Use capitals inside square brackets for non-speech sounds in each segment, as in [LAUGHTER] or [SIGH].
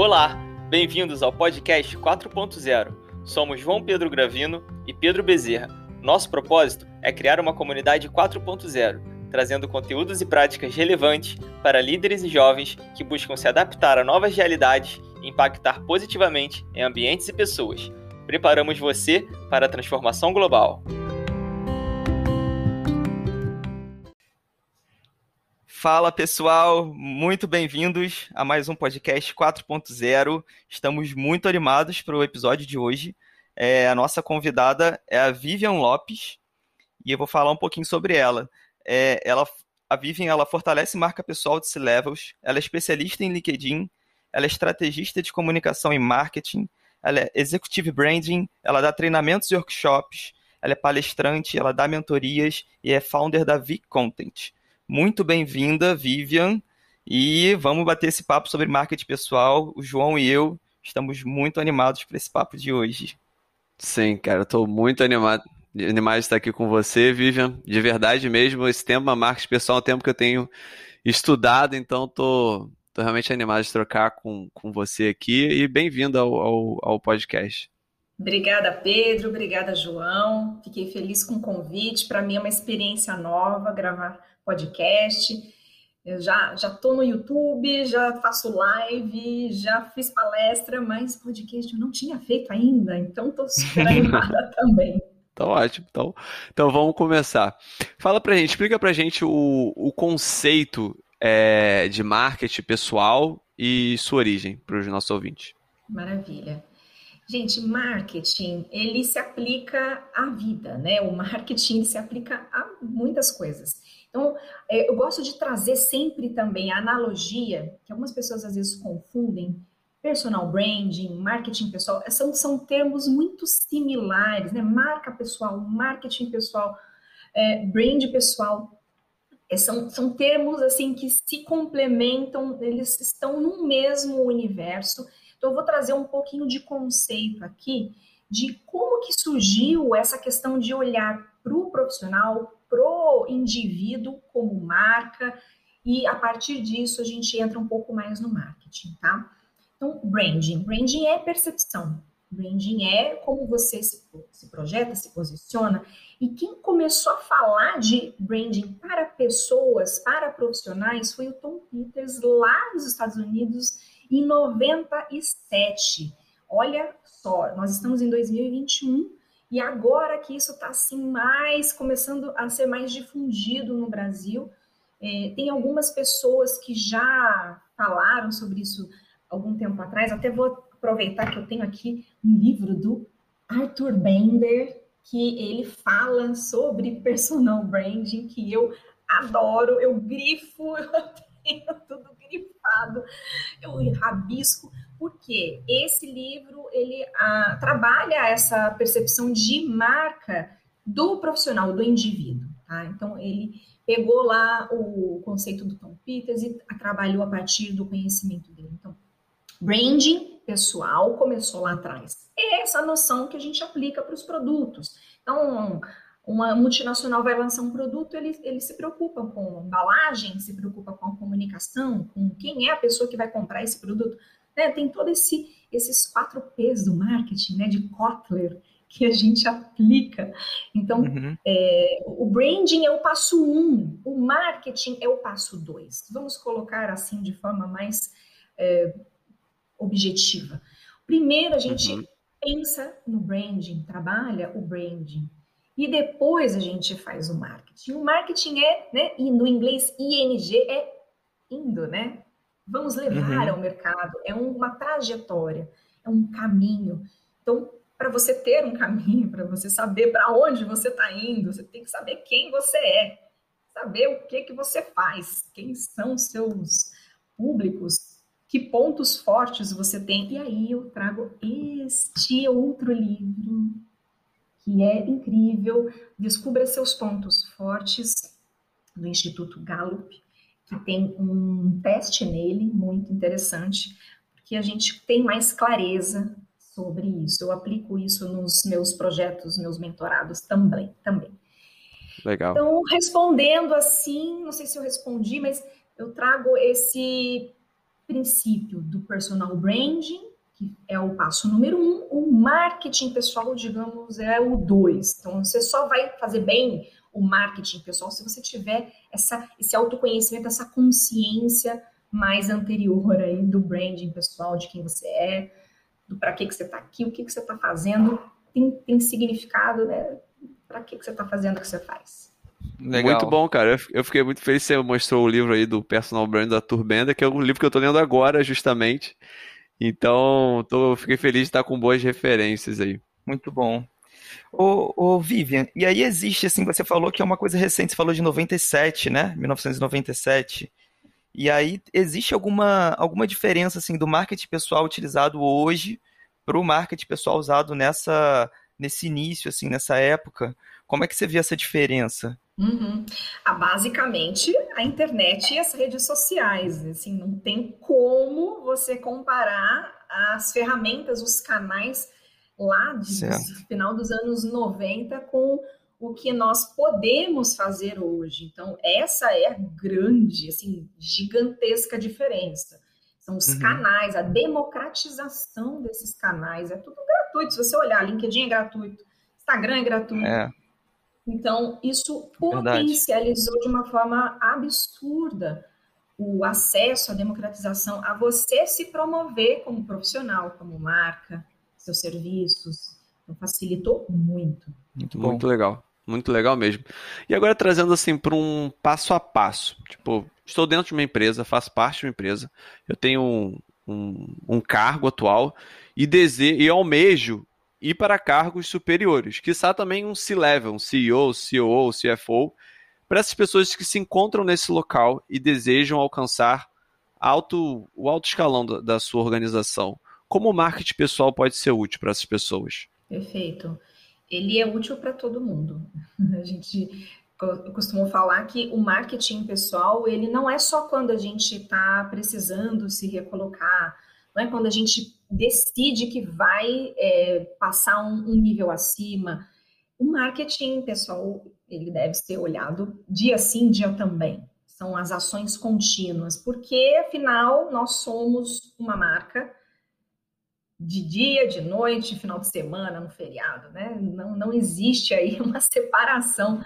Olá, bem-vindos ao podcast 4.0. Somos João Pedro Gravino e Pedro Bezerra. Nosso propósito é criar uma comunidade 4.0, trazendo conteúdos e práticas relevantes para líderes e jovens que buscam se adaptar a novas realidades e impactar positivamente em ambientes e pessoas. Preparamos você para a transformação global. Fala pessoal, muito bem-vindos a mais um podcast 4.0. Estamos muito animados para o episódio de hoje. É, a nossa convidada é a Vivian Lopes e eu vou falar um pouquinho sobre ela. É, ela a Vivian ela fortalece marca pessoal de C-Levels, ela é especialista em LinkedIn, ela é estrategista de comunicação e marketing, ela é executive branding, ela dá treinamentos e workshops, ela é palestrante, ela dá mentorias e é founder da Vic Content. Muito bem-vinda, Vivian. E vamos bater esse papo sobre marketing pessoal. O João e eu estamos muito animados para esse papo de hoje. Sim, cara, estou muito animado, animado de estar aqui com você, Vivian. De verdade mesmo, esse tema marketing pessoal é um tema que eu tenho estudado, então estou realmente animado de trocar com, com você aqui e bem-vindo ao, ao, ao podcast. Obrigada, Pedro. Obrigada, João. Fiquei feliz com o convite. Para mim é uma experiência nova gravar podcast. Eu já já estou no YouTube, já faço live, já fiz palestra, mas podcast eu não tinha feito ainda, então estou super [LAUGHS] animada também. Então, ótimo. Então, então vamos começar. Fala pra gente, explica pra gente o, o conceito é, de marketing pessoal e sua origem para os nossos ouvintes. Maravilha. Gente, marketing, ele se aplica à vida, né? O marketing se aplica a muitas coisas. Então, é, eu gosto de trazer sempre também a analogia, que algumas pessoas às vezes confundem, personal branding, marketing pessoal, são, são termos muito similares, né? Marca pessoal, marketing pessoal, é, brand pessoal, é, são, são termos assim que se complementam, eles estão no mesmo universo. Então, eu vou trazer um pouquinho de conceito aqui de como que surgiu essa questão de olhar para o profissional, pro indivíduo como marca, e a partir disso a gente entra um pouco mais no marketing, tá? Então, branding. Branding é percepção. Branding é como você se, se projeta, se posiciona. E quem começou a falar de branding para pessoas, para profissionais, foi o Tom Peters lá nos Estados Unidos em 97. Olha só, nós estamos em 2021 e agora que isso está assim mais começando a ser mais difundido no Brasil, é, tem algumas pessoas que já falaram sobre isso algum tempo atrás. Até vou aproveitar que eu tenho aqui um livro do Arthur Bender, que ele fala sobre personal branding, que eu adoro, eu grifo, [LAUGHS] eu tenho tudo grifado, eu rabisco, porque esse livro ele ah, trabalha essa percepção de marca do profissional, do indivíduo. Tá? Então ele pegou lá o conceito do Tom Peters e trabalhou a partir do conhecimento dele. Então, branding pessoal começou lá atrás. É essa noção que a gente aplica para os produtos. Então, uma multinacional vai lançar um produto, ele, ele se preocupa com embalagem, se preocupa com a comunicação, com quem é a pessoa que vai comprar esse produto. Né? Tem todos esse, esses quatro P's do marketing, né? de Kotler, que a gente aplica. Então, uhum. é, o branding é o passo um, o marketing é o passo dois. Vamos colocar assim de forma mais é, objetiva. Primeiro, a gente uhum. pensa no branding, trabalha o branding e depois a gente faz o marketing. O marketing é, né, no inglês ING é indo, né? Vamos levar uhum. ao mercado, é uma trajetória, é um caminho. Então, para você ter um caminho, para você saber para onde você está indo, você tem que saber quem você é, saber o que que você faz, quem são seus públicos, que pontos fortes você tem. E aí eu trago este outro livro que é incrível. Descubra seus pontos fortes do Instituto Gallup, que tem um teste nele muito interessante, porque a gente tem mais clareza sobre isso. Eu aplico isso nos meus projetos, meus mentorados também, também. Legal. Então, respondendo assim, não sei se eu respondi, mas eu trago esse princípio do personal branding, que é o passo número um, o marketing pessoal, digamos, é o dois. Então, você só vai fazer bem o marketing pessoal se você tiver essa, esse autoconhecimento, essa consciência mais anterior aí do branding pessoal, de quem você é, do para que, que você está aqui, o que, que você está fazendo, tem, tem significado, né? Para que, que você está fazendo o que você faz. Legal. Muito bom, cara. Eu fiquei muito feliz que você mostrou o livro aí do Personal Brand da Turbenda, que é o livro que eu estou lendo agora, justamente. Então, tô, fiquei feliz de estar com boas referências aí. Muito bom. Ô, ô, Vivian, e aí existe, assim, você falou que é uma coisa recente, você falou de 97, né? 1997. E aí existe alguma, alguma diferença, assim, do marketing pessoal utilizado hoje para o marketing pessoal usado nessa, nesse início, assim, nessa época? Como é que você vê essa diferença? Uhum. Ah, basicamente, a internet e as redes sociais. Assim, não tem como você comparar as ferramentas, os canais lá de, do final dos anos 90 com o que nós podemos fazer hoje. Então, essa é a grande, assim, gigantesca diferença. São os uhum. canais, a democratização desses canais. É tudo gratuito. Se você olhar, LinkedIn é gratuito, Instagram é gratuito. É. Então, isso potencializou Verdade. de uma forma absurda o acesso, a democratização, a você se promover como profissional, como marca, seus serviços. Então, facilitou muito. Muito bom. Muito legal. Muito legal mesmo. E agora trazendo assim para um passo a passo. Tipo, estou dentro de uma empresa, faço parte de uma empresa, eu tenho um, um, um cargo atual e desejo e almejo e para cargos superiores, que está também um C-level, um CEO, COO, CFO, para essas pessoas que se encontram nesse local e desejam alcançar alto, o alto escalão da, da sua organização. Como o marketing pessoal pode ser útil para essas pessoas? Perfeito. Ele é útil para todo mundo. [LAUGHS] A gente costuma falar que o marketing pessoal ele não é só quando a gente está precisando se recolocar, não é quando a gente decide que vai é, passar um, um, nível acima. O marketing, pessoal, ele deve ser olhado dia sim, dia também. São as ações contínuas, porque afinal nós somos uma marca de dia, de noite, final de semana, no feriado, né? Não, não existe aí [LAUGHS] uma separação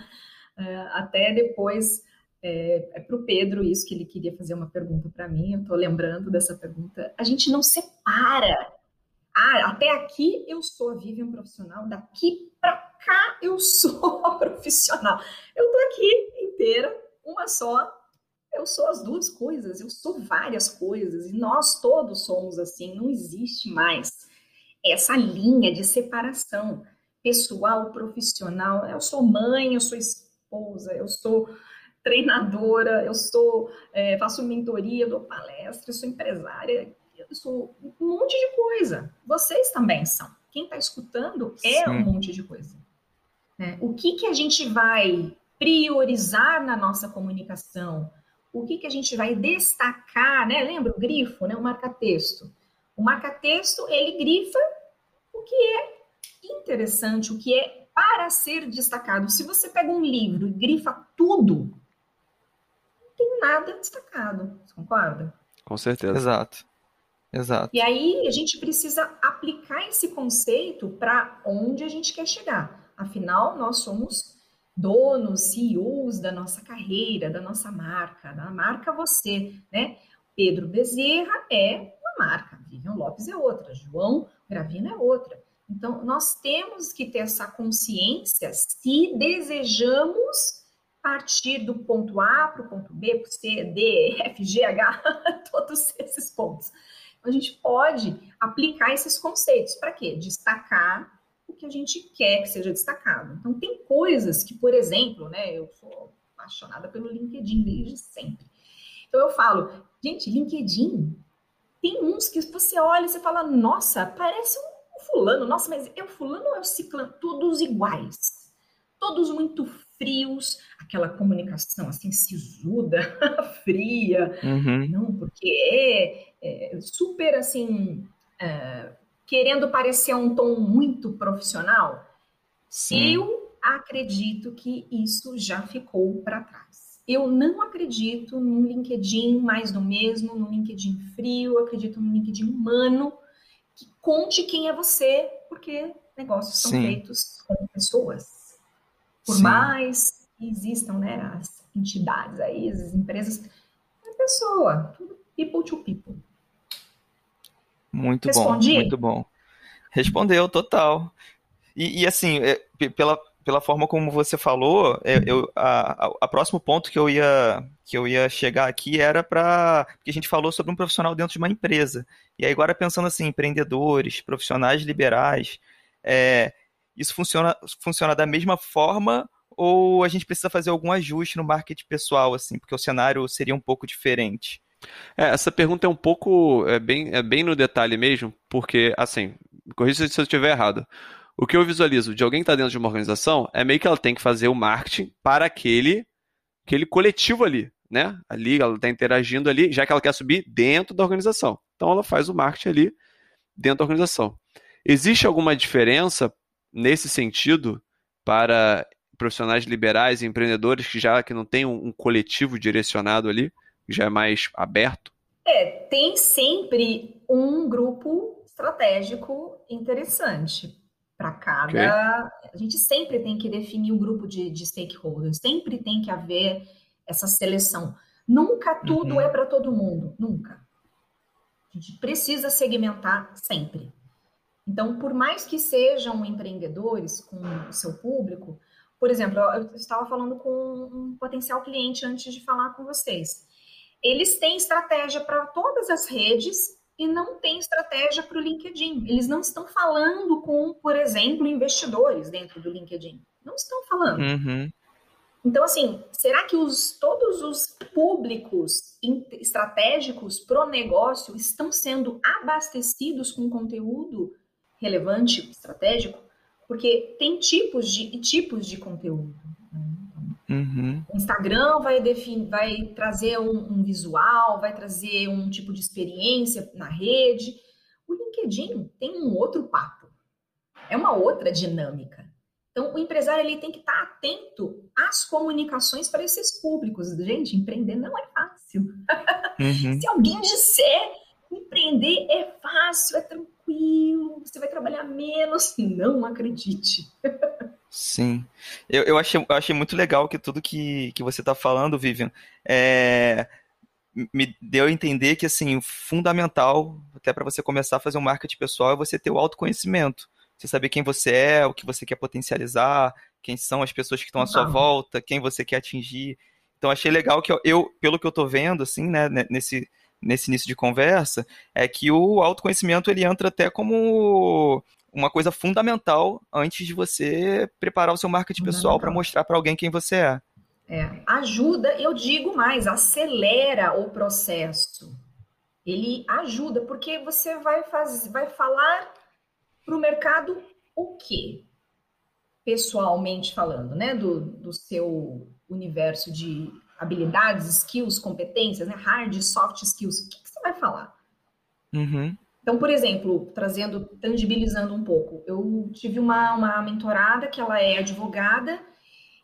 é, até depois é, é para o Pedro isso que ele queria fazer uma pergunta para mim. Eu estou lembrando dessa pergunta. A gente não separa. Ah, até aqui eu sou a Vivian profissional, daqui para cá eu sou [LAUGHS] a profissional. Eu estou aqui inteira, uma só. Eu sou as duas coisas, eu sou várias coisas, e nós todos somos assim, não existe mais essa linha de separação pessoal, profissional. Eu sou mãe, eu sou esposa, eu sou treinadora, eu sou, é, faço mentoria, dou palestra, sou empresária, eu sou um monte de coisa. Vocês também são. Quem está escutando é Sim. um monte de coisa. Né? O que, que a gente vai priorizar na nossa comunicação? O que, que a gente vai destacar, né? Lembra o grifo, né? O marca-texto. O marca-texto, ele grifa o que é interessante, o que é para ser destacado. Se você pega um livro e grifa tudo, nada destacado. Você concorda? Com certeza. Exato. Exato. E aí a gente precisa aplicar esse conceito para onde a gente quer chegar. Afinal, nós somos donos, CEOs da nossa carreira, da nossa marca, da marca você, né? Pedro Bezerra é uma marca, Vivian Lopes é outra, João Gravina é outra. Então, nós temos que ter essa consciência se desejamos partir do ponto A para o ponto B, para o C, D, F, G, H, [LAUGHS] todos esses pontos. Então, a gente pode aplicar esses conceitos. Para quê? Destacar o que a gente quer que seja destacado. Então, tem coisas que, por exemplo, né, eu sou apaixonada pelo LinkedIn desde sempre. Então, eu falo, gente, LinkedIn, tem uns que você olha e você fala, nossa, parece um fulano, nossa, mas é o fulano ou é o ciclano? Todos iguais. Todos muito frios, aquela comunicação assim sisuda, [LAUGHS] fria, uhum. não, porque é, é super assim é, querendo parecer um tom muito profissional. Sim. Eu acredito que isso já ficou para trás. Eu não acredito num LinkedIn mais do mesmo, num LinkedIn frio, eu acredito num LinkedIn humano, que conte quem é você, porque negócios são Sim. feitos com pessoas. Por Sim. mais que existam né, as entidades aí, as empresas, é pessoa, tudo people to people. Muito Respondi? bom, muito bom. Respondeu, total. E, e assim, é, pela, pela forma como você falou, é, eu, a, a, a, próximo ponto que eu ia que eu ia chegar aqui era para porque a gente falou sobre um profissional dentro de uma empresa. E aí agora pensando assim, empreendedores, profissionais liberais, é, isso funciona funciona da mesma forma ou a gente precisa fazer algum ajuste no marketing pessoal assim, porque o cenário seria um pouco diferente? É, essa pergunta é um pouco é bem, é bem no detalhe mesmo, porque assim, corrija se eu estiver errado. O que eu visualizo de alguém que está dentro de uma organização é meio que ela tem que fazer o marketing para aquele, aquele coletivo ali, né? Ali ela está interagindo ali, já que ela quer subir dentro da organização. Então ela faz o marketing ali dentro da organização. Existe alguma diferença nesse sentido para profissionais liberais e empreendedores que já que não tem um, um coletivo direcionado ali, que já é mais aberto? É, tem sempre um grupo estratégico interessante para cada. Okay. A gente sempre tem que definir o grupo de, de, stakeholders, sempre tem que haver essa seleção. Nunca tudo uhum. é para todo mundo, nunca. A gente precisa segmentar sempre. Então, por mais que sejam empreendedores com o seu público, por exemplo, eu estava falando com um potencial cliente antes de falar com vocês. Eles têm estratégia para todas as redes e não tem estratégia para o LinkedIn. Eles não estão falando com, por exemplo, investidores dentro do LinkedIn. Não estão falando. Uhum. Então, assim, será que os, todos os públicos estratégicos pro negócio estão sendo abastecidos com conteúdo relevante, estratégico? Porque tem tipos de tipos de conteúdo. Uhum. O Instagram vai, vai trazer um, um, visual, vai trazer um tipo de experiência na rede. O LinkedIn tem um outro papo, é uma outra dinâmica. Então, o empresário ele tem que estar atento às comunicações para esses públicos. Gente, empreender não é fácil. Uhum. [LAUGHS] Se alguém disser empreender é fácil, é tranquilo, menos, não acredite. Sim. Eu, eu, achei, eu achei muito legal que tudo que, que você está falando, Vivian, é, me deu a entender que, assim, fundamental, até para você começar a fazer um marketing pessoal, é você ter o autoconhecimento. Você saber quem você é, o que você quer potencializar, quem são as pessoas que estão à sua volta, quem você quer atingir. Então, achei legal que eu, eu pelo que eu estou vendo, assim, né, nesse, nesse início de conversa, é que o autoconhecimento ele entra até como uma coisa fundamental antes de você preparar o seu marketing pessoal para mostrar para alguém quem você é. É, ajuda, eu digo mais, acelera o processo. Ele ajuda, porque você vai, fazer, vai falar para o mercado o quê? Pessoalmente falando, né? Do, do seu universo de habilidades, skills, competências, né? Hard soft skills. O que, que você vai falar? Uhum. Então, por exemplo, trazendo, tangibilizando um pouco, eu tive uma, uma mentorada que ela é advogada,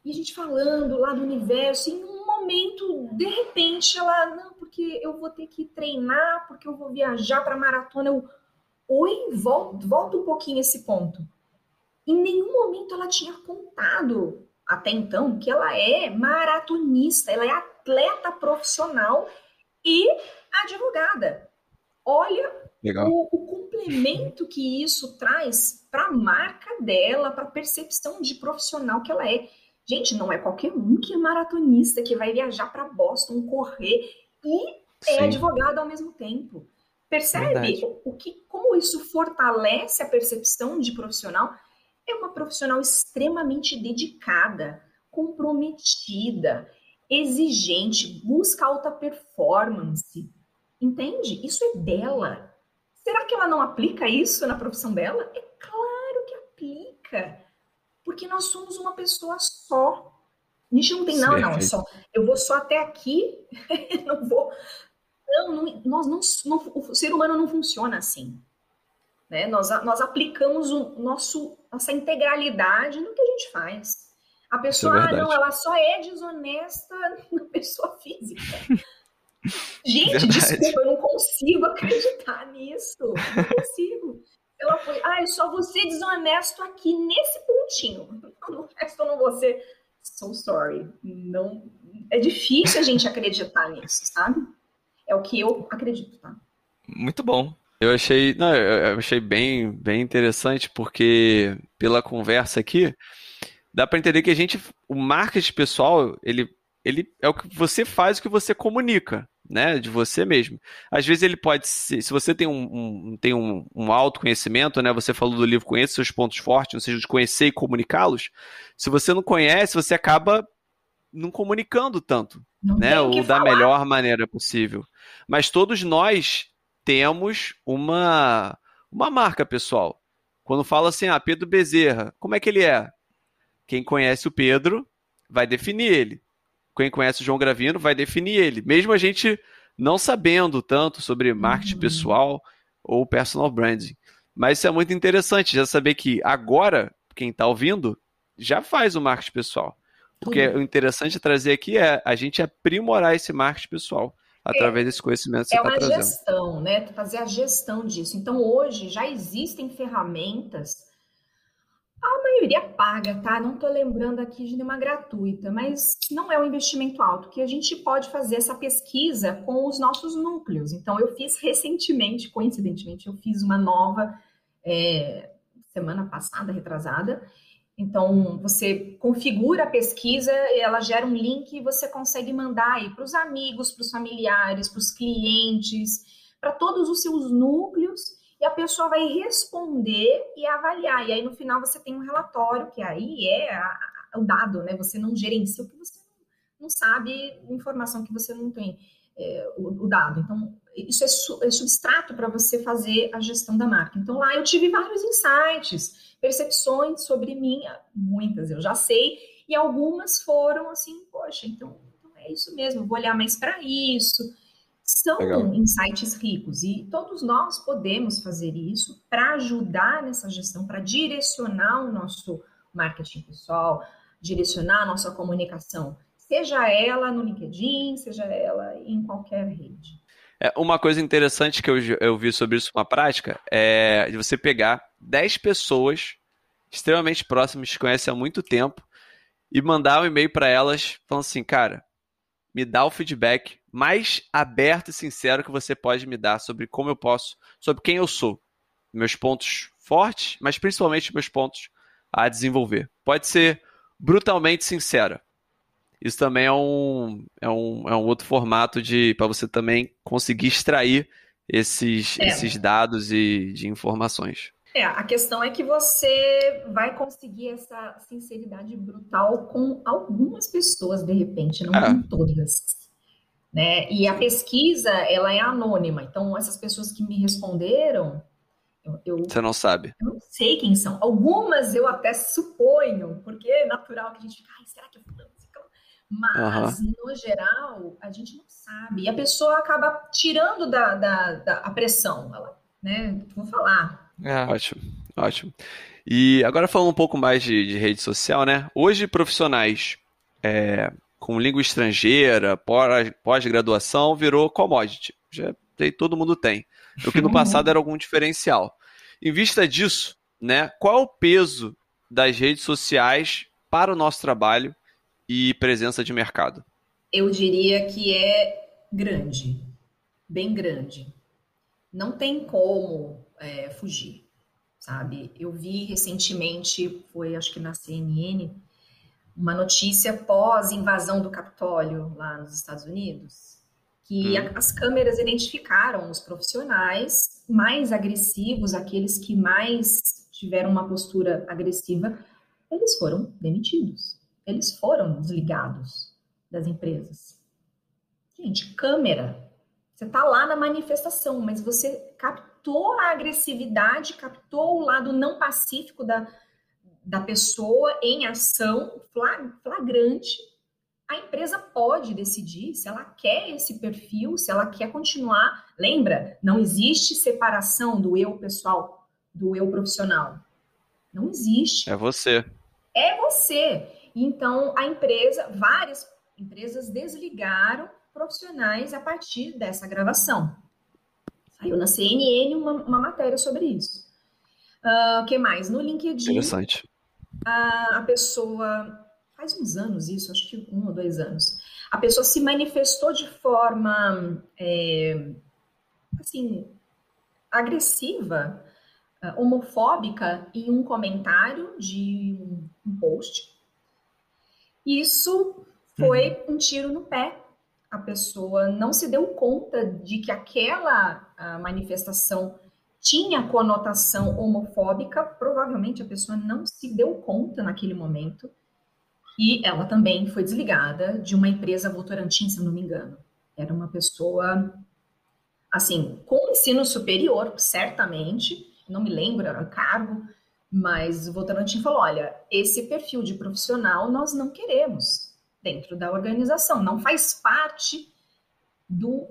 e a gente falando lá do universo, em um momento, de repente, ela, não, porque eu vou ter que treinar, porque eu vou viajar para maratona. Eu, oi, volta, volta um pouquinho esse ponto. Em nenhum momento ela tinha contado até então que ela é maratonista, ela é atleta profissional e advogada. Olha o, o, complemento que isso traz para a marca dela, para a percepção de profissional que ela é. Gente, não é qualquer um que é maratonista que vai viajar para Boston, correr e é Sim. advogado ao mesmo tempo. Percebe o, o, que, como isso fortalece a percepção de profissional? É uma profissional extremamente dedicada, comprometida, exigente, busca alta performance. Entende? Isso é dela. Será que ela não aplica isso na profissão dela? É claro que aplica. Porque nós somos uma pessoa só. A gente não tem, não, não, só. Eu vou só até aqui, [LAUGHS] não vou. Não, não, nós não, não, o ser humano não funciona assim. Né? Nós, nós aplicamos o nosso, nossa integralidade no que a gente faz. A pessoa, é ah, não, ela só é desonesta [LAUGHS] na pessoa física. Gente, verdade. desculpa, eu não consigo acreditar nisso. Não consigo. Ela foi, ah, eu só vou ser desonesto aqui nesse pontinho. No resto eu não vou ser. So sorry. Não, é difícil a gente acreditar nisso, sabe? É o que eu acredito, tá? Muito bom. Eu achei, não, eu achei bem, bem interessante porque pela conversa aqui dá para entender que a gente, o marketing pessoal, ele, ele é o que você faz, o que você comunica, né, de você mesmo. Às vezes ele pode ser, se você tem um, um tem um, um autoconhecimento, né, você falou do livro Conheça seus pontos fortes, ou seja, de conhecer e comunicá-los. Se você não conhece, você acaba não comunicando tanto, não né, ou da falar. melhor maneira possível. Mas todos nós temos uma, uma marca pessoal. Quando fala assim, ah, Pedro Bezerra, como é que ele é? Quem conhece o Pedro vai definir ele. Quem conhece o João Gravino vai definir ele. Mesmo a gente não sabendo tanto sobre marketing uhum. pessoal ou personal branding. Mas isso é muito interessante, já saber que agora, quem está ouvindo, já faz o marketing pessoal. Porque uhum. o interessante é trazer aqui é a gente aprimorar esse marketing pessoal através é, desse conhecimento que você está trazendo. É uma gestão, né? Fazer a gestão disso. Então, hoje já existem ferramentas, a maioria paga, tá? Não estou lembrando aqui de nenhuma gratuita, mas não é um investimento alto, que a gente pode fazer essa pesquisa com os nossos núcleos. Então, eu fiz recentemente, coincidentemente, eu fiz uma nova é, semana passada, retrasada, então, você configura a pesquisa, ela gera um link e você consegue mandar aí para os amigos, para os familiares, para os clientes, para todos os seus núcleos, e a pessoa vai responder e avaliar. E aí, no final, você tem um relatório, que aí é o dado, né? Você não gerencia o que você não sabe, informação que você não tem, é, o, o, dado. Então, isso é, su, é substrato para você fazer a gestão da marca. Então, lá eu tive vários insights percepções sobre mim, muitas eu já sei, e algumas foram assim, poxa, então, então é isso mesmo, vou olhar mais para isso. São Legal. insights ricos e todos nós podemos fazer isso para ajudar nessa gestão, para direcionar o nosso marketing pessoal, direcionar a nossa comunicação, seja ela no LinkedIn, seja ela em qualquer rede. É, uma coisa interessante que eu, eu vi sobre isso, uma prática, é de você pegar 10 pessoas extremamente próximas, que conhecem há muito tempo, e mandar um e-mail para elas falando assim, cara, me dá o feedback mais aberto e sincero que você pode me dar sobre como eu posso, sobre quem eu sou, meus pontos fortes, mas principalmente meus pontos a desenvolver. Pode ser brutalmente sincera. Isso também é um, é um, é um outro formato de para você também conseguir extrair esses, é. esses dados e de informações. É, a questão é que você vai conseguir essa sinceridade brutal com algumas pessoas, de repente, não é. com todas. Né? E a pesquisa, ela é anônima. Então, essas pessoas que me responderam, eu, eu, Você não sabe. Eu não sei quem são. Algumas eu até suponho, porque é natural que a gente fica, ai, será que é fulano? Mas, uhum. no geral, a gente não sabe. E a pessoa acaba tirando da, da, da a pressão. Ela, né? Vou falar. É. Ótimo, ótimo. E agora falando um pouco mais de, de rede social, né? Hoje, profissionais é, com língua estrangeira, pós-graduação, virou commodity. Já tem, todo mundo tem. O que no passado era algum diferencial. Em vista disso, né, qual é o peso das redes sociais para o nosso trabalho e presença de mercado? Eu diria que é grande, bem grande. Não tem como é, fugir, sabe? Eu vi recentemente, foi acho que na CNN, uma notícia pós invasão do Capitólio lá nos Estados Unidos, que hum. as câmeras identificaram os profissionais mais agressivos, aqueles que mais tiveram uma postura agressiva, eles foram demitidos eles foram desligados das empresas. Gente, câmera. Você está lá na manifestação, mas você captou a agressividade, captou o lado não pacífico da, da pessoa em ação flagrante. A empresa pode decidir se ela quer esse perfil, se ela quer continuar. Lembra, não existe separação do eu pessoal do eu profissional. Não existe. É você. É você. Então, a empresa, várias empresas desligaram profissionais a partir dessa gravação. Saiu na CNN uma, uma matéria sobre isso. O uh, ah, que mais? No LinkedIn. Interessante. A, a pessoa. Faz uns anos isso, acho que um ou dois anos. A pessoa se manifestou de forma. É, assim. agressiva, uh, homofóbica, em um comentário de um, um post. Isso foi uhum. um tiro no pé. A pessoa não se deu conta de que aquela manifestação tinha conotação homofóbica, provavelmente a pessoa não se deu conta naquele momento. E ela também foi desligada de uma empresa Votorantim, se não me engano. Era uma pessoa, assim, com ensino superior, certamente, não me lembro, era cargo, mas o Votorantim falou: olha, esse perfil de profissional nós não queremos dentro da organização, não faz parte do,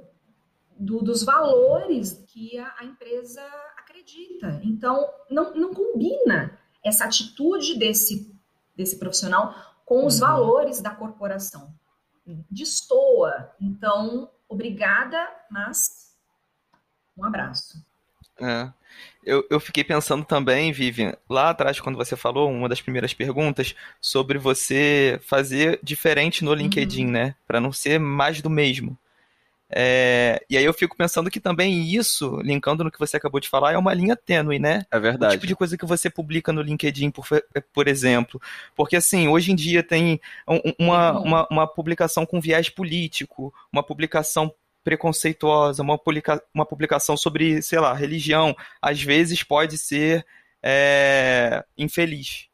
do dos valores que a, a, empresa acredita. Então, não, não combina essa atitude desse, desse profissional com os uhum. valores da corporação. Destoa. Então, obrigada, mas um abraço. É. Eu, eu fiquei pensando também, Vivian, lá atrás, quando você falou, uma das primeiras perguntas, sobre você fazer diferente no LinkedIn, uhum. né? Para não ser mais do mesmo. É, e aí eu fico pensando que também isso, linkando no que você acabou de falar, é uma linha tênue, né? É verdade. O tipo de coisa que você publica no LinkedIn, por, por exemplo. Porque assim, hoje em dia tem uma, uhum. uma, uma publicação com viés político, uma publicação preconceituosa, uma, publica uma publicação sobre, sei lá, religião, às vezes pode ser é, infeliz.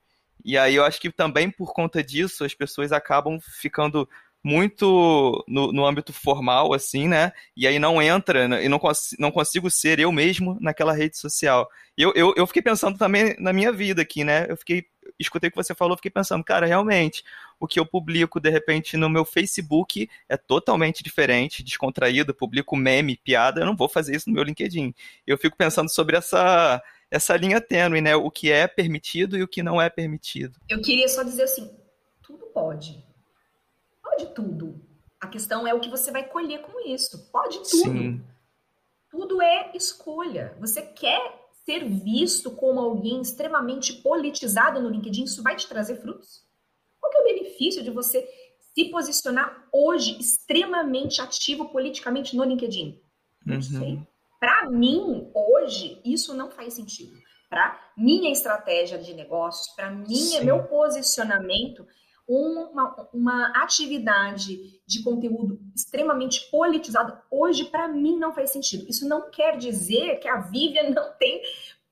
E aí eu acho que também por conta disso as pessoas acabam ficando muito no, no âmbito formal, assim, né? E aí não entra, né? e não, cons não consigo ser eu mesmo naquela rede social. Eu, eu, eu fiquei pensando também na minha vida aqui, né? Eu fiquei, escutei o que você falou, fiquei pensando, cara, realmente, o que eu publico, de repente, no meu Facebook é totalmente diferente, descontraído, publico meme, piada, eu não vou fazer isso no meu LinkedIn. Eu fico pensando sobre essa, essa linha tênue, né? O que é permitido e o que não é permitido. Eu queria só dizer assim, tudo pode pode tudo. A questão é o que você vai colher com isso. Pode tudo. Sim. Tudo é escolha. Você quer ser visto como alguém extremamente politizado no LinkedIn? Isso vai te trazer frutos? Qual é o benefício de você se posicionar hoje extremamente ativo politicamente no LinkedIn? Não uhum. sei. Para mim, hoje, isso não faz sentido. Para minha estratégia de negócios, para minha meu posicionamento, uma, uma atividade de conteúdo extremamente politizado, hoje, para mim, não faz sentido. Isso não quer dizer que a Vivian [LAUGHS] não tem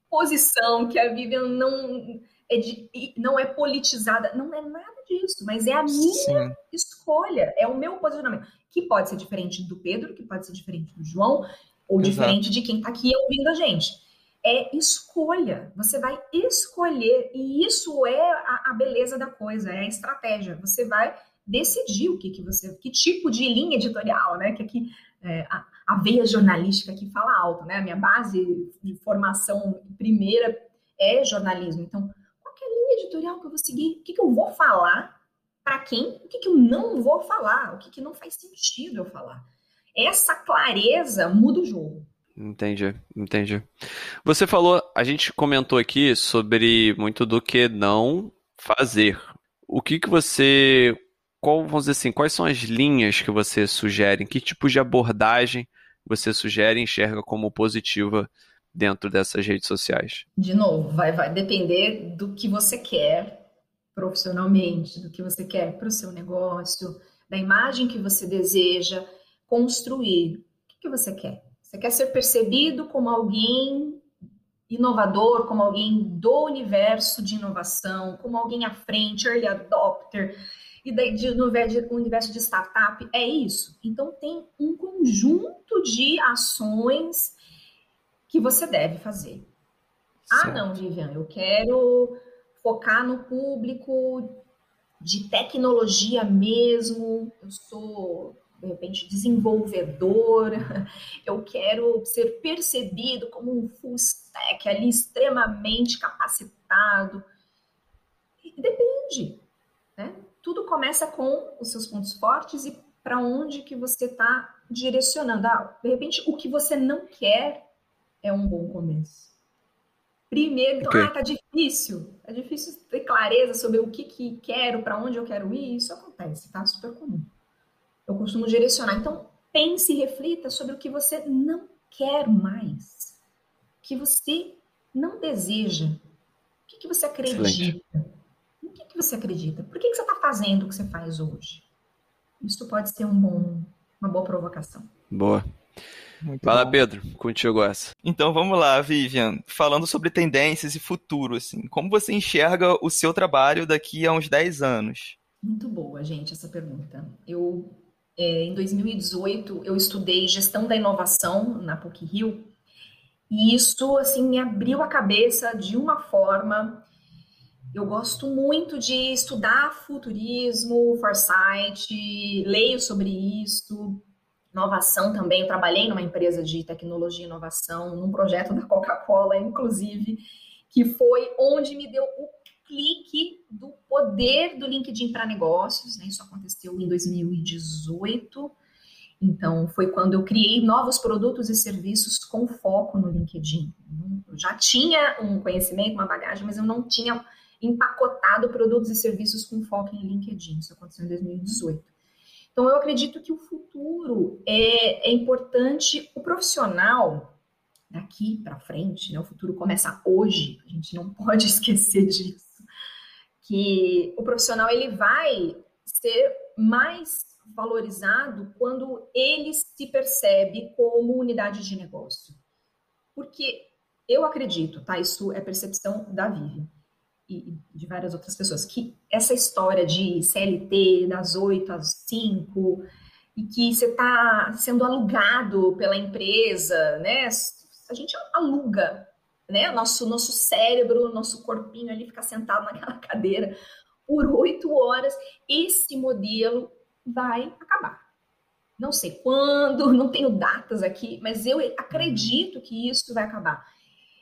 posição, que a Vivian não é, de, não é politizada. Não é nada disso, mas é a minha Sim. escolha, é o meu posicionamento, que pode ser diferente do Pedro, que pode ser diferente do João, ou Exato. diferente de quem está aqui ouvindo a gente é escolha. Você vai escolher, e isso é a, a, beleza da coisa, é a estratégia. Você vai decidir o que, que você, que tipo de linha editorial, né? Que aqui é, a, a, veia jornalística que fala alto, né? A minha base de formação primeira é jornalismo. Então, qual é a linha editorial que eu vou seguir? O que, que eu vou falar? Para quem? O que, que eu não vou falar? O que, que não faz sentido eu falar? Essa clareza muda o jogo. Entendi, entendi. Você falou, a gente comentou aqui sobre muito do que não fazer. O que que você, qual, vamos dizer assim, quais são as linhas que você sugere? Que tipo de abordagem você sugere e enxerga como positiva dentro dessas redes sociais? De novo, vai, vai depender do que você quer profissionalmente, do que você quer para o seu negócio, da imagem que você deseja construir. O que, que você quer? Você quer ser percebido como alguém inovador, como alguém do universo de inovação, como alguém à frente, early adopter, e daí de, no universo de startup, é isso. Então tem um conjunto de ações que você deve fazer. Ah, certo. Ah, não, Vivian, eu quero focar no público de tecnologia mesmo, eu sou de repente, desenvolvedor, [LAUGHS] eu quero ser percebido como um full stack ali extremamente capacitado. Depende, né? tudo começa com os seus pontos fortes e para onde que você está direcionando. Ah, de repente, o que você não quer é um bom começo. Primeiro, então, okay. ah, tá difícil. É difícil ter clareza sobre o que, que quero, para onde eu quero ir. Isso acontece, tá? Super comum. Eu costumo direcionar. Então, pense e reflita sobre o que você não quer mais. O que você não deseja. O que, que você acredita. Excelente. O que, que você acredita? Por que, que você está fazendo o que você faz hoje? Isso pode ser um bom, uma boa provocação. Boa. Muito Fala, bom. Pedro, contigo essa. Então vamos lá, Vivian. Falando sobre tendências e futuro, assim, como você enxerga o seu trabalho daqui a uns 10 anos? Muito boa, gente, essa pergunta. Eu, é, em 2018, eu estudei gestão da inovação na PUC Rio, e isso, assim, me abriu a cabeça de uma forma eu gosto muito de estudar futurismo, foresight, leio sobre isso, inovação também. Eu trabalhei numa empresa de tecnologia e inovação, num projeto da Coca-Cola, inclusive, que foi onde me deu o clique do poder do LinkedIn para negócios. Né? Isso aconteceu em 2018. Então, foi quando eu criei novos produtos e serviços com foco no LinkedIn. Eu já tinha um conhecimento, uma bagagem, mas eu não tinha empacotado produtos e serviços com foco em LinkedIn. Isso aconteceu em 2018. Então, eu acredito que o futuro é, é importante, o profissional daqui para frente, né? O futuro começa hoje, a gente não pode [LAUGHS] esquecer disso. Que o profissional ele vai ser mais valorizado quando ele se percebe como unidade de negócio. Porque eu acredito, tá? Isso é percepção da Vivian e de várias outras pessoas, que essa história de CLT das 8 às 5 e que você está sendo alugado pela empresa, né? A gente aluga, né? Nosso, nosso cérebro, nosso corpinho ali fica sentado naquela [LAUGHS] cadeira por oito horas. Esse modelo vai acabar. Não sei quando, não tenho datas aqui, mas eu acredito que isso vai acabar.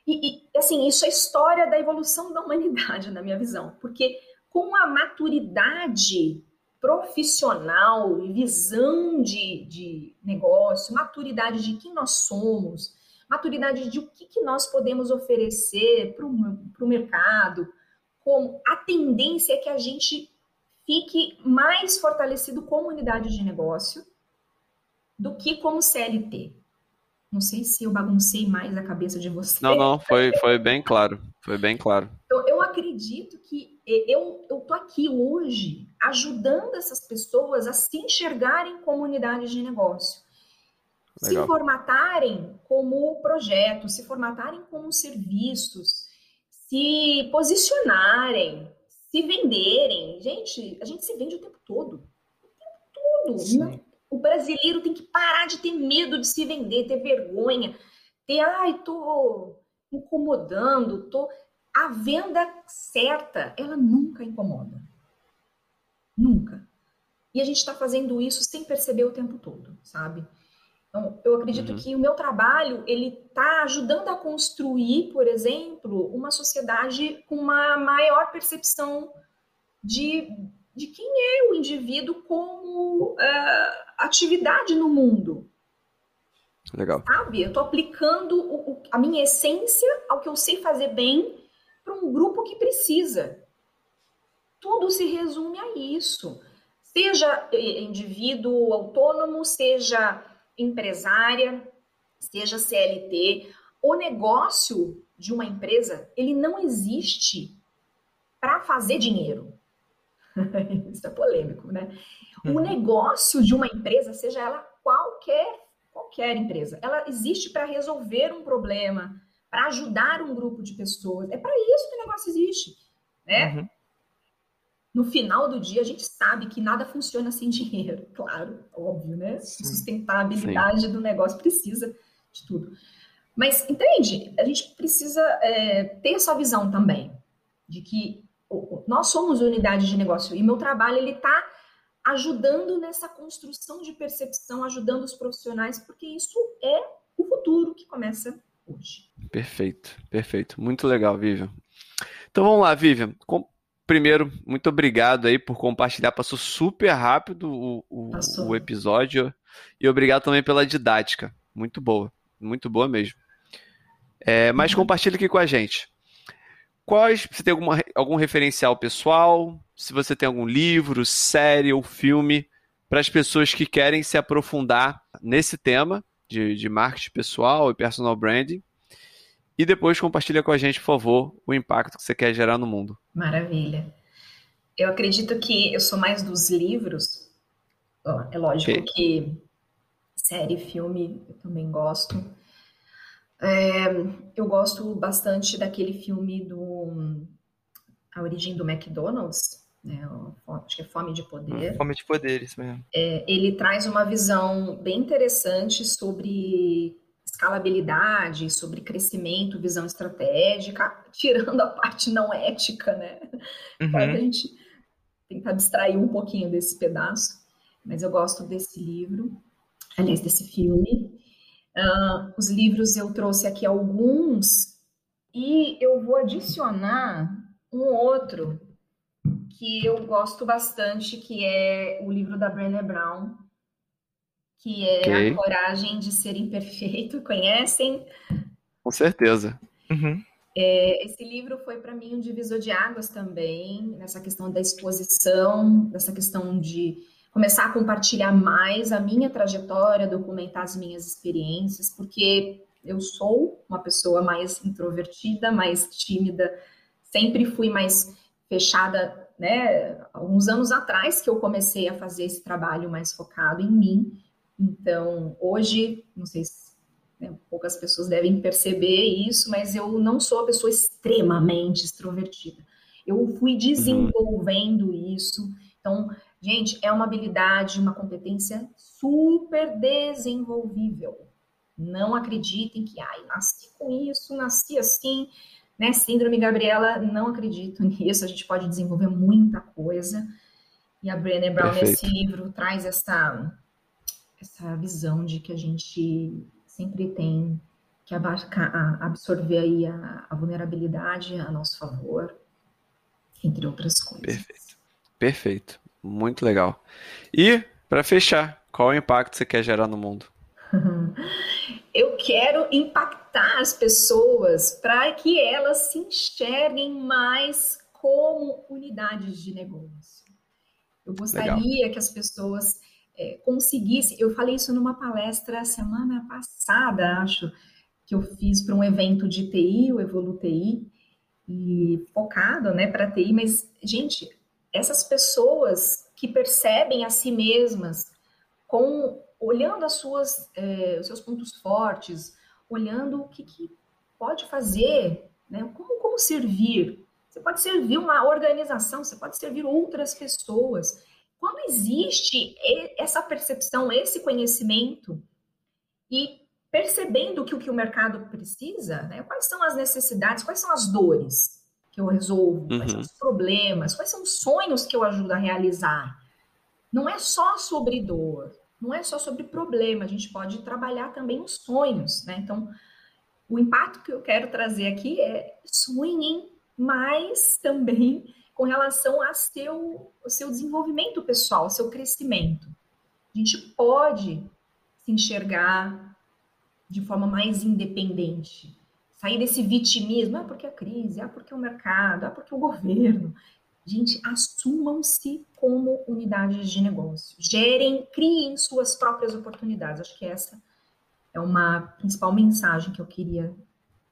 E, e, assim, isso é história da evolução da humanidade, na minha visão, porque com a maturidade profissional visão de, de negócio, maturidade de quem nós somos, maturidade de o que, que nós podemos oferecer para o mercado, como a tendência é que a gente fique mais fortalecido como unidade de negócio do que como CLT. Não sei se eu baguncei mais a cabeça de você. Não, não, foi, foi bem claro. Foi bem claro. Eu, eu acredito que eu, eu tô aqui hoje ajudando essas pessoas a se enxergarem como unidades de negócio. Legal. Se formatarem como projeto, se formatarem como serviços, se posicionarem, se venderem. Gente, a gente se vende o tempo todo. O tempo todo. Sim. O brasileiro tem que parar de ter medo de se vender, ter vergonha, ter, ai, tô incomodando, tô. A venda certa, ela nunca incomoda. Nunca. E a gente está fazendo isso sem perceber o tempo todo, sabe? Então, eu acredito uhum. que o meu trabalho ele está ajudando a construir, por exemplo, uma sociedade com uma maior percepção de, de quem é o indivíduo como uh, atividade no mundo. Legal. Sabe? Eu estou aplicando o, o, a minha essência ao que eu sei fazer bem para um grupo que precisa. Tudo se resume a isso. Seja eh, indivíduo autônomo, seja empresária, seja CLT, o negócio de uma empresa, ele não existe para fazer dinheiro. [LAUGHS] Isso é polêmico, né? Uhum. O negócio de uma empresa, seja ela qualquer, qualquer empresa, ela existe para resolver um problema, para ajudar um grupo de pessoas. É para isso que o negócio existe, né? Uhum. No final do dia, a gente sabe que nada funciona sem dinheiro, [LAUGHS] claro, óbvio, né? Sim. Sustentabilidade Sim. do negócio precisa de tudo. Mas, entende? A gente precisa é, ter essa visão também, de que nós somos unidade de negócio e meu trabalho ele está ajudando nessa construção de percepção, ajudando os profissionais, porque isso é o futuro que começa hoje. Perfeito, perfeito. Muito legal, Vivian. Então vamos lá, Vivian. Primeiro, muito obrigado aí por compartilhar. Passou super rápido o, o, o episódio. E obrigado também pela didática. Muito boa. Muito boa mesmo. É, mas uhum. compartilha aqui com a gente. Quais, você tem alguma, algum referencial pessoal? Se você tem algum livro, série ou filme para as pessoas que querem se aprofundar nesse tema de, de marketing pessoal e personal branding. E depois compartilha com a gente, por favor, o impacto que você quer gerar no mundo. Maravilha. Eu acredito que eu sou mais dos livros. É lógico okay. que série, filme, eu também gosto. É, eu gosto bastante daquele filme do A Origem do McDonald's, né? acho que é Fome de Poder. Fome de Poder, isso mesmo. É, ele traz uma visão bem interessante sobre escalabilidade, sobre crescimento, visão estratégica, [LAUGHS] tirando a parte não ética, né? Uhum. Para a gente tentar abstrair um pouquinho desse pedaço. Mas eu gosto desse livro, aliás, desse filme. Uh, os livros eu trouxe aqui alguns e eu vou adicionar um outro que eu gosto bastante, que é o livro da Brené Brown, que é okay. A Coragem de Ser Imperfeito. [LAUGHS] Conhecem? Com certeza. Uhum. É, esse livro foi para mim um divisor de águas também, nessa questão da exposição, dessa questão de começar a compartilhar mais a minha trajetória, documentar as minhas experiências, porque eu sou uma pessoa mais introvertida, mais tímida, sempre fui mais fechada, né? Alguns anos atrás que eu comecei a fazer esse trabalho mais focado em mim. Então, hoje, não sei se né, poucas pessoas devem perceber isso, mas eu não sou a pessoa extremamente extrovertida. Eu fui uhum. desenvolvendo isso. Então, Gente, é uma habilidade, uma competência super desenvolvível. Não acreditem que, ai, nasci com isso, nasci assim, né? Síndrome Gabriela, não acredito [LAUGHS] nisso. A gente pode desenvolver muita coisa. E a Brené Brown, Perfeito. nesse livro, traz essa, essa visão de que a gente sempre tem que absorver aí a, a vulnerabilidade a nosso favor, entre outras coisas. Perfeito. Perfeito. Muito legal. E, para fechar, qual o impacto você quer gerar no mundo? [LAUGHS] Eu quero impactar as pessoas para que elas se enxerguem mais como unidades de negócio. Eu gostaria legal. que as pessoas é, conseguissem. Eu falei isso numa palestra semana passada, acho, que eu fiz para um evento de TI, o Evolu TI, e focado né, para TI, mas, gente, essas pessoas que percebem a si mesmas com olhando as suas eh, os seus pontos fortes, olhando o que, que pode fazer, né? Como como servir? Você pode servir uma organização, você pode servir outras pessoas. Quando existe essa percepção, esse conhecimento e percebendo que o que o mercado precisa, né? Quais são as necessidades, quais são as dores? que eu resolvo, uhum. quais são uhum. os problemas, quais são os sonhos que eu ajudo a realizar. Não é só sobre dor, não é só sobre problema, a gente pode trabalhar também os sonhos, né? Então, o impacto que eu quero trazer aqui é sonhem mais também com relação ao seu, seu desenvolvimento pessoal, ao seu crescimento. A gente pode se enxergar de forma mais independente, sair desse vitimismo, ah, porque a crise, ah, porque o mercado, ah, porque o governo. Gente, assumam-se como unidades de negócio. Gerem, criem suas próprias oportunidades. Acho que essa é uma principal mensagem que eu queria,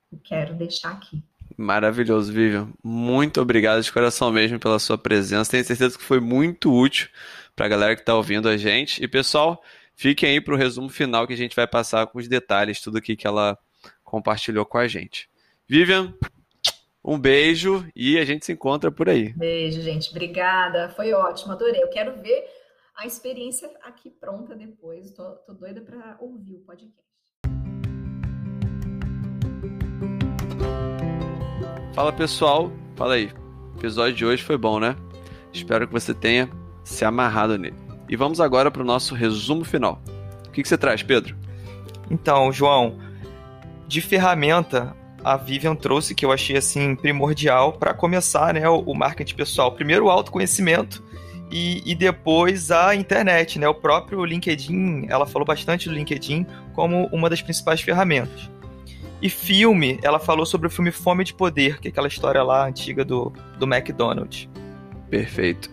eu quero deixar aqui. Maravilhoso, Vivian. Muito obrigado de coração mesmo pela sua presença. Tenho certeza que foi muito útil para a galera que está ouvindo a gente. E pessoal, fiquem aí para o resumo final que a gente vai passar com os detalhes, tudo aqui que ela compartilhou com a gente. Vivian, um beijo e a gente se encontra por aí. Beijo, gente. Obrigada. Foi ótimo, adorei. Eu quero ver a experiência aqui pronta depois. Tô doida para ouvir o podcast. Fala pessoal, fala aí. O episódio de hoje foi bom, né? Espero que você tenha se amarrado nele. E vamos agora para o nosso resumo final. O que, que você traz, Pedro? Então, João, de ferramenta, a Vivian trouxe que eu achei assim primordial para começar, né, o, marketing pessoal. Primeiro o autoconhecimento e, e, depois a internet, né? O próprio LinkedIn, ela falou bastante do LinkedIn como uma das principais ferramentas. E filme, ela falou sobre o filme Fome de Poder, que é aquela história lá antiga do, do McDonald's. Perfeito.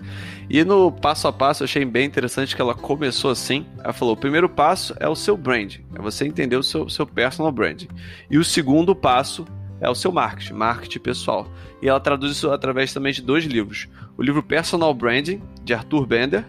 E no passo a passo eu achei bem interessante que ela começou assim. Ela falou: o primeiro passo é o seu brand, é você entender o seu, seu personal branding. E o segundo passo é o seu marketing, marketing pessoal. E ela traduz isso através também de dois livros: o livro Personal Branding, de Arthur Bender,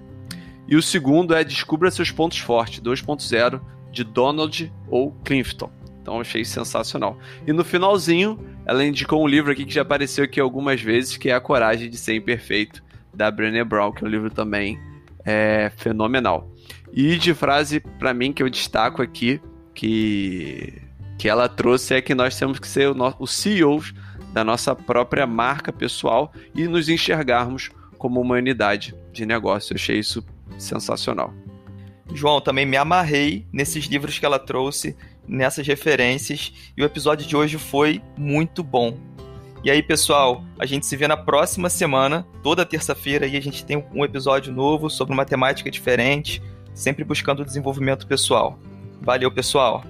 e o segundo é Descubra Seus Pontos Fortes, 2.0, de Donald ou Clifton. Então achei sensacional. E no finalzinho, ela indicou um livro aqui que já apareceu aqui algumas vezes, que é A Coragem de Ser Imperfeito, da Brené Brown, que é um livro também é, fenomenal. E de frase, para mim, que eu destaco aqui, que, que ela trouxe, é que nós temos que ser os CEOs da nossa própria marca pessoal e nos enxergarmos como uma unidade de negócio. Eu achei isso sensacional. João, também me amarrei nesses livros que ela trouxe, nessas referências, e o episódio de hoje foi muito bom. E aí, pessoal, a gente se vê na próxima semana, toda terça-feira, e a gente tem um episódio novo sobre uma temática diferente, sempre buscando o desenvolvimento pessoal. Valeu, pessoal!